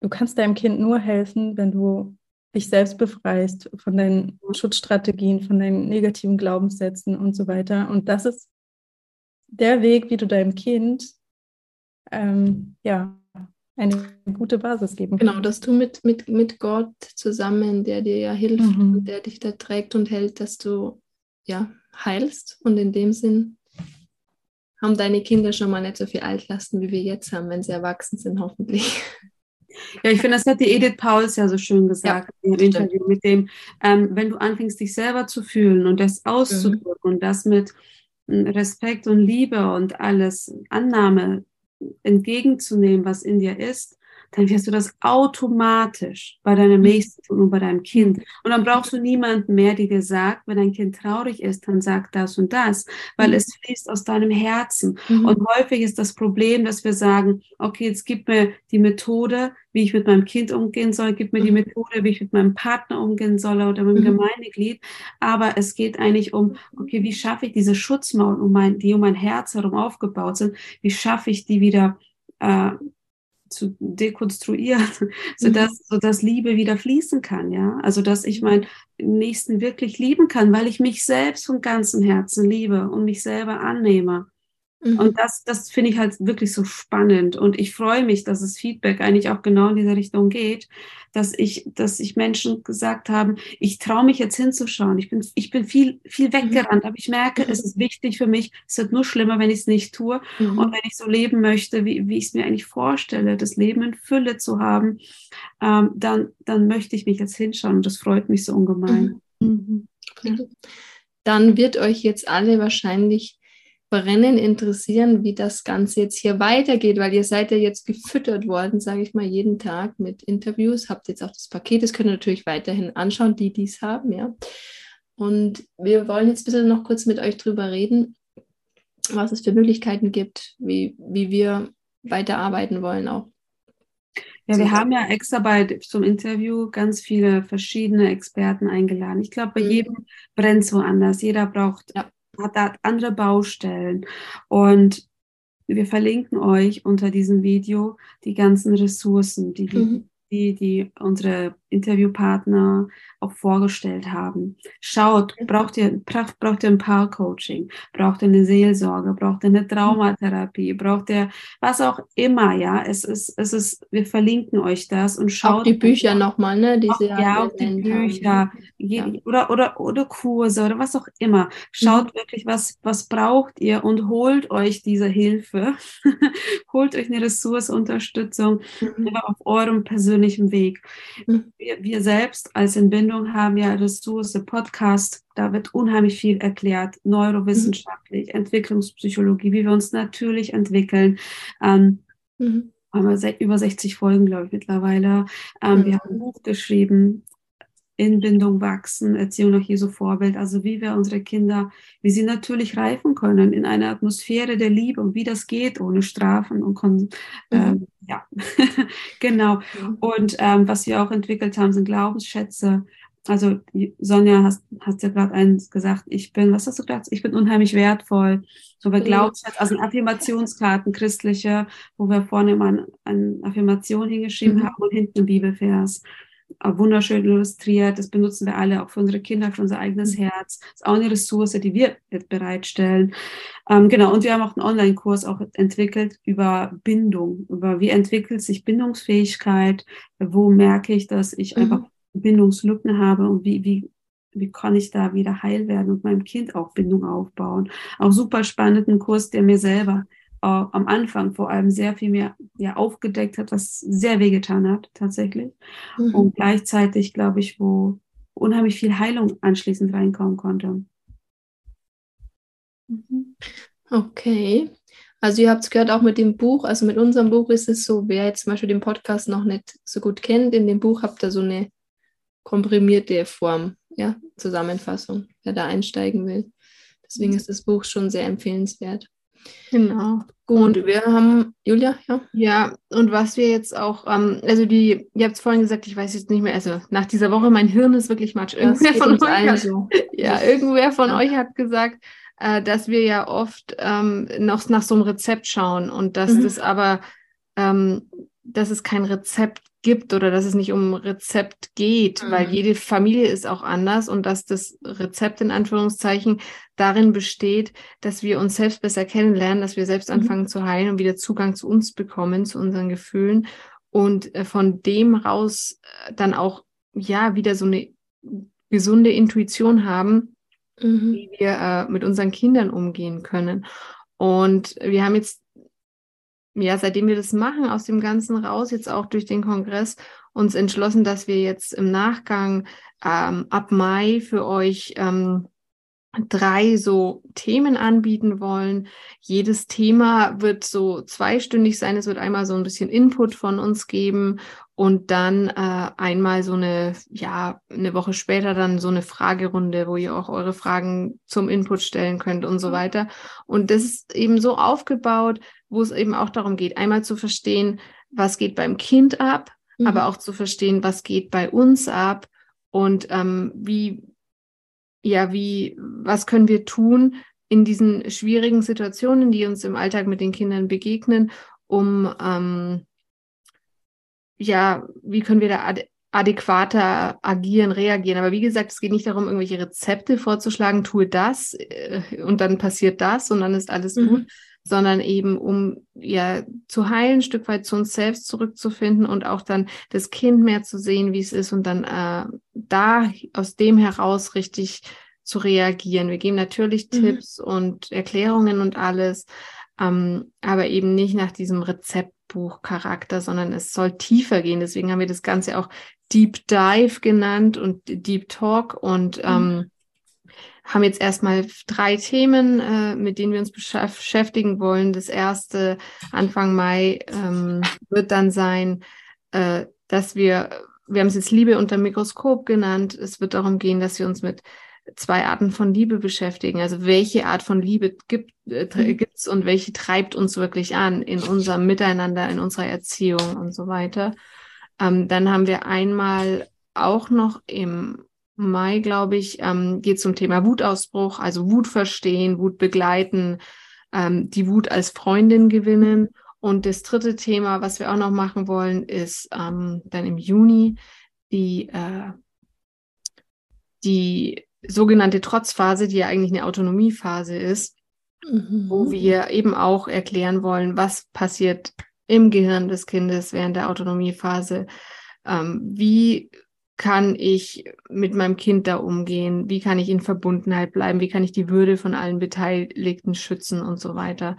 du kannst deinem Kind nur helfen, wenn du dich selbst befreist von deinen Schutzstrategien, von deinen negativen Glaubenssätzen und so weiter. Und das ist der Weg, wie du deinem Kind ähm, ja, eine gute Basis geben Genau, dass du mit, mit, mit Gott zusammen, der dir ja hilft mhm. der dich da trägt und hält, dass du ja heilst. Und in dem Sinn haben deine Kinder schon mal nicht so viel Altlasten, wie wir jetzt haben, wenn sie erwachsen sind, hoffentlich. Ja, ich finde, das hat die Edith Pauls ja so schön gesagt ja, im Interview mit dem, ähm, wenn du anfängst, dich selber zu fühlen und das auszudrücken mhm. und das mit hm, Respekt und Liebe und alles, Annahme entgegenzunehmen, was in dir ist, dann wirst du das automatisch bei deinem mhm. Nächsten tun und bei deinem Kind. Und dann brauchst du niemanden mehr, der dir sagt, wenn dein Kind traurig ist, dann sag das und das, weil mhm. es fließt aus deinem Herzen. Mhm. Und häufig ist das Problem, dass wir sagen, okay, jetzt gib mir die Methode, wie ich mit meinem Kind umgehen soll, gib mir die mhm. Methode, wie ich mit meinem Partner umgehen soll oder mit dem. Gemeindeglied. Aber es geht eigentlich um, okay, wie schaffe ich diese Schutzmauern, um mein, die um mein Herz herum aufgebaut sind, wie schaffe ich die wieder äh, zu dekonstruieren, [LAUGHS] sodass, mhm. sodass Liebe wieder fließen kann, ja. Also dass ich meinen Nächsten wirklich lieben kann, weil ich mich selbst von ganzem Herzen liebe und mich selber annehme. Mhm. Und das, das finde ich halt wirklich so spannend. Und ich freue mich, dass das Feedback eigentlich auch genau in diese Richtung geht, dass ich, dass ich Menschen gesagt haben, ich traue mich jetzt hinzuschauen. Ich bin, ich bin viel, viel mhm. weggerannt, aber ich merke, es ist wichtig für mich. Es wird nur schlimmer, wenn ich es nicht tue. Mhm. Und wenn ich so leben möchte, wie, wie ich es mir eigentlich vorstelle, das Leben in Fülle zu haben, ähm, dann, dann möchte ich mich jetzt hinschauen. Und das freut mich so ungemein. Mhm. mhm. Dann wird euch jetzt alle wahrscheinlich brennen interessieren, wie das Ganze jetzt hier weitergeht, weil ihr seid ja jetzt gefüttert worden, sage ich mal, jeden Tag mit Interviews, habt jetzt auch das Paket, das könnt ihr natürlich weiterhin anschauen, die dies haben, ja. Und wir wollen jetzt ein bisschen noch kurz mit euch drüber reden, was es für Möglichkeiten gibt, wie, wie wir weiterarbeiten wollen auch. Ja, wir haben ja extra bei zum Interview ganz viele verschiedene Experten eingeladen. Ich glaube, bei mhm. jedem brennt es woanders. Jeder braucht ja hat da andere Baustellen. Und wir verlinken euch unter diesem Video die ganzen Ressourcen, die, mhm. Die, die unsere Interviewpartner auch vorgestellt haben. Schaut, braucht ihr, braucht ihr ein Paar-Coaching, braucht ihr eine Seelsorge, braucht ihr eine Traumatherapie, braucht ihr was auch immer, ja. Es ist, es ist, wir verlinken euch das und schaut. Auch die Bücher nochmal, ne? Diese auch, ja, auch die Bücher ja. oder, oder, oder Kurse oder was auch immer. Schaut mhm. wirklich, was, was braucht ihr und holt euch diese Hilfe. [LAUGHS] holt euch eine Ressource, Unterstützung mhm. auf eurem persönlichen Weg. Mhm wir, wir selbst als Entbindung haben ja Ressource Podcast, da wird unheimlich viel erklärt, neurowissenschaftlich, mhm. Entwicklungspsychologie, wie wir uns natürlich entwickeln. Ähm, mhm. Haben wir über 60 Folgen, glaube ich, mittlerweile. Ähm, mhm. Wir haben ein Buch geschrieben, in Bindung wachsen, Erziehung nach Jesu Vorbild, also wie wir unsere Kinder, wie sie natürlich reifen können in einer Atmosphäre der Liebe und wie das geht ohne Strafen und Kon mhm. ähm, ja, [LAUGHS] genau. Mhm. Und ähm, was wir auch entwickelt haben, sind Glaubensschätze. Also Sonja hast, hast ja gerade eins gesagt, ich bin, was hast du gesagt? Ich bin unheimlich wertvoll. So bei Glaubensschätze, also Affirmationskarten, christliche, wo wir vorne immer eine Affirmation hingeschrieben mhm. haben und hinten ein Bibelvers wunderschön illustriert. Das benutzen wir alle auch für unsere Kinder, für unser eigenes mhm. Herz. Das ist auch eine Ressource, die wir jetzt bereitstellen. Ähm, genau, und wir haben auch einen Online-Kurs auch entwickelt über Bindung, über wie entwickelt sich Bindungsfähigkeit, wo merke ich, dass ich mhm. einfach Bindungslücken habe und wie, wie, wie kann ich da wieder heil werden und meinem Kind auch Bindung aufbauen. Auch super spannenden Kurs, der mir selber äh, am Anfang vor allem sehr viel mehr ja, aufgedeckt hat, was sehr wehgetan hat tatsächlich. Mhm. Und gleichzeitig, glaube ich, wo unheimlich viel Heilung anschließend reinkommen konnte. Mhm. Okay. Also ihr habt es gehört, auch mit dem Buch, also mit unserem Buch ist es so, wer jetzt zum Beispiel den Podcast noch nicht so gut kennt, in dem Buch habt ihr so eine komprimierte Form, ja, Zusammenfassung, wer da einsteigen will. Deswegen mhm. ist das Buch schon sehr empfehlenswert. Genau. Gut, wir haben, Julia, ja? Ja, und was wir jetzt auch, ähm, also die, ihr habt es vorhin gesagt, ich weiß jetzt nicht mehr, also nach dieser Woche, mein Hirn ist wirklich matsch. Irgendwer von euch hat, so. ja, irgendwer von euch hat gesagt, äh, dass wir ja oft ähm, noch nach so einem Rezept schauen und dass Mhm. das aber, ähm, dass es kein Rezept gibt oder dass es nicht um Rezept geht, weil Mhm. jede Familie ist auch anders und dass das Rezept in Anführungszeichen darin besteht, dass wir uns selbst besser kennenlernen, dass wir selbst Mhm. anfangen zu heilen und wieder Zugang zu uns bekommen, zu unseren Gefühlen und äh, von dem raus äh, dann auch ja wieder so eine gesunde Intuition haben, Mhm. wie wir äh, mit unseren Kindern umgehen können. Und wir haben jetzt, ja, seitdem wir das machen, aus dem Ganzen raus, jetzt auch durch den Kongress, uns entschlossen, dass wir jetzt im Nachgang ähm, ab Mai für euch ähm, drei so Themen anbieten wollen. Jedes Thema wird so zweistündig sein. Es wird einmal so ein bisschen Input von uns geben und dann äh, einmal so eine, ja, eine Woche später dann so eine Fragerunde, wo ihr auch eure Fragen zum Input stellen könnt und so weiter. Und das ist eben so aufgebaut, wo es eben auch darum geht, einmal zu verstehen, was geht beim Kind ab, Mhm. aber auch zu verstehen, was geht bei uns ab und ähm, wie, ja, wie, was können wir tun in diesen schwierigen Situationen, die uns im Alltag mit den Kindern begegnen, um, ähm, ja, wie können wir da ad adäquater agieren, reagieren. Aber wie gesagt, es geht nicht darum, irgendwelche Rezepte vorzuschlagen, tue das äh, und dann passiert das und dann ist alles Mhm. gut, sondern eben um ja zu heilen, ein Stück weit zu uns selbst zurückzufinden und auch dann das Kind mehr zu sehen, wie es ist und dann äh, da aus dem heraus richtig zu reagieren. Wir geben natürlich Mhm. Tipps und Erklärungen und alles, ähm, aber eben nicht nach diesem Rezeptbuch-Charakter, sondern es soll tiefer gehen. Deswegen haben wir das Ganze auch Deep Dive genannt und Deep Talk und ähm, haben jetzt erstmal drei Themen, äh, mit denen wir uns beschäf- beschäftigen wollen. Das erste Anfang Mai ähm, wird dann sein, äh, dass wir, wir haben es jetzt Liebe unter Mikroskop genannt. Es wird darum gehen, dass wir uns mit zwei Arten von Liebe beschäftigen. Also welche Art von Liebe gibt äh, Mhm. gibt's und welche treibt uns wirklich an in unserem Miteinander, in unserer Erziehung und so weiter. Ähm, dann haben wir einmal auch noch im Mai, glaube ich, ähm, geht zum Thema Wutausbruch, also Wut verstehen, Wut begleiten, ähm, die Wut als Freundin gewinnen. Und das dritte Thema, was wir auch noch machen wollen, ist ähm, dann im Juni die, äh, die sogenannte Trotzphase, die ja eigentlich eine Autonomiephase ist, Mhm. wo wir eben auch erklären wollen, was passiert im Gehirn des Kindes während der Autonomiephase. Ähm, wie kann ich mit meinem Kind da umgehen? Wie kann ich in Verbundenheit bleiben? Wie kann ich die Würde von allen Beteiligten schützen und so weiter?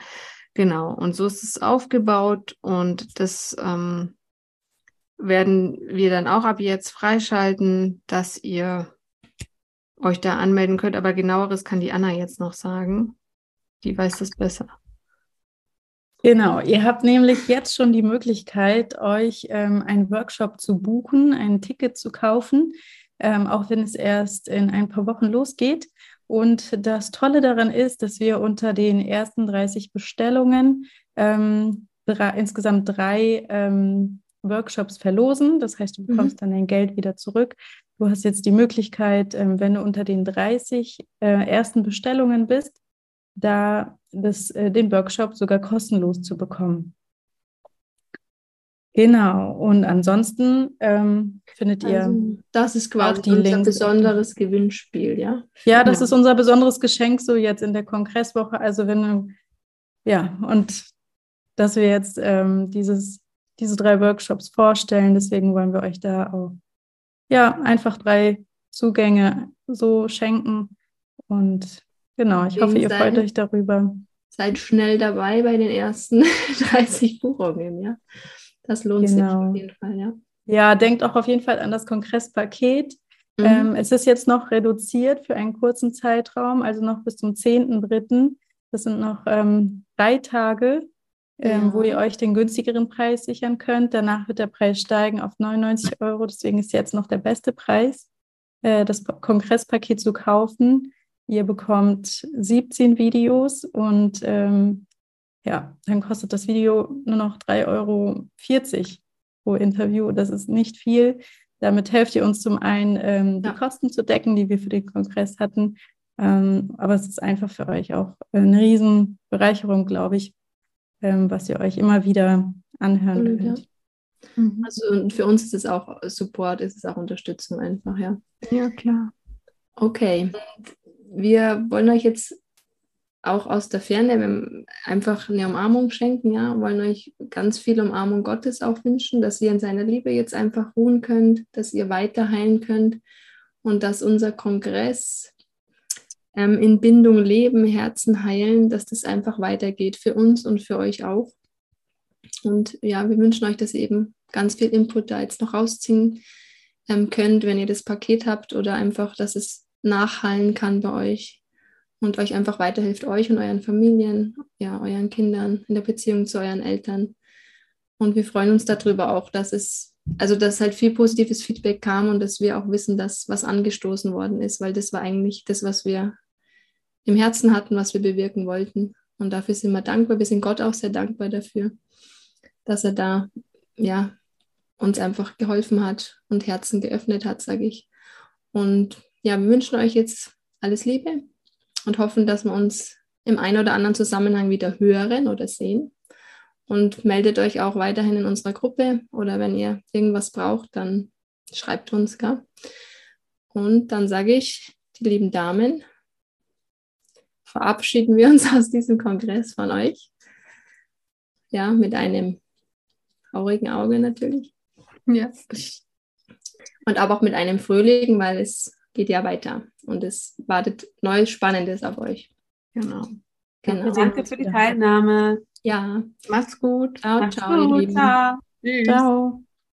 Genau. Und so ist es aufgebaut und das ähm, werden wir dann auch ab jetzt freischalten, dass ihr euch da anmelden könnt. Aber genaueres kann die Anna jetzt noch sagen. Die weiß das besser. Genau, ihr habt nämlich jetzt schon die Möglichkeit, euch ähm, einen Workshop zu buchen, ein Ticket zu kaufen, ähm, auch wenn es erst in ein paar Wochen losgeht. Und das Tolle daran ist, dass wir unter den ersten 30 Bestellungen ähm, drei, insgesamt drei ähm, Workshops verlosen. Das heißt, du bekommst dann dein Geld wieder zurück. Du hast jetzt die Möglichkeit, ähm, wenn du unter den 30 äh, ersten Bestellungen bist, da das, äh, den Workshop sogar kostenlos zu bekommen. Genau. Und ansonsten ähm, findet ihr Also, das ist quasi unser Links. besonderes Gewinnspiel, ja? Ja, das Ja. ist unser besonderes Geschenk so jetzt in der Kongresswoche. Also wenn du, ja, und dass wir jetzt ähm, dieses, diese drei Workshops vorstellen, deswegen wollen wir euch da auch, ja, einfach drei Zugänge so schenken. Und genau, ich hoffe, ihr freut euch darüber. Seid schnell dabei bei den ersten [LAUGHS] 30 Buchungen, ja? Das lohnt sich Genau. auf jeden Fall, ja. Ja, denkt auch auf jeden Fall an das Kongresspaket. Mhm. Ähm, es ist jetzt noch reduziert für einen kurzen Zeitraum, also noch bis zum 10.3. Das sind noch ähm, drei Tage, ähm, Ja. wo ihr euch den günstigeren Preis sichern könnt. Danach wird der Preis steigen auf 99 Euro. Deswegen ist jetzt noch der beste Preis, äh, das Kongresspaket zu kaufen. Ihr bekommt 17 Videos und ähm, ja, dann kostet das Video nur noch 3,40 Euro pro Interview. Das ist nicht viel. Damit helft ihr uns zum einen, ähm, die Ja. Kosten zu decken, die wir für den Kongress hatten. Ähm, aber es ist einfach für euch auch eine Riesenbereicherung, glaube ich, ähm, was ihr euch immer wieder anhören könnt. Ja. Mhm. Also und für uns ist es auch Support, ist es auch Unterstützung einfach, ja. Ja, klar. Okay. Wir wollen euch jetzt auch aus der Ferne einfach eine Umarmung schenken, ja, wollen euch ganz viel Umarmung Gottes auch wünschen, dass ihr in seiner Liebe jetzt einfach ruhen könnt, dass ihr weiter heilen könnt und dass unser Kongress ähm, in Bindung leben, Herzen heilen, dass das einfach weitergeht für uns und für euch auch. Und ja, wir wünschen euch, dass ihr eben ganz viel Input da jetzt noch rausziehen ähm, könnt, wenn ihr das Paket habt oder einfach, dass es nachhallen kann bei euch und euch einfach weiterhilft, euch und euren Familien, ja, euren Kindern, in der Beziehung zu euren Eltern. Und wir freuen uns darüber auch, dass es, also dass halt viel positives Feedback kam und dass wir auch wissen, dass was angestoßen worden ist, weil das war eigentlich das, was wir im Herzen hatten, was wir bewirken wollten. Und dafür sind wir dankbar. Wir sind Gott auch sehr dankbar dafür, dass er da, ja, uns einfach geholfen hat und Herzen geöffnet hat, sage ich. Und ja, wir wünschen euch jetzt alles Liebe und hoffen, dass wir uns im einen oder anderen Zusammenhang wieder hören oder sehen. Und meldet euch auch weiterhin in unserer Gruppe oder wenn ihr irgendwas braucht, dann schreibt uns. Gell? Und dann sage ich, die lieben Damen, verabschieden wir uns [LAUGHS] aus diesem Kongress von euch. Ja, mit einem traurigen Auge natürlich. Ja. Und aber auch mit einem fröhlichen, weil es geht ja weiter und es wartet Neues Spannendes auf euch. Genau. genau. Danke für die Teilnahme. Ja. Macht's gut. Ciao, Macht's ciao, gut. Ciao. Ciao.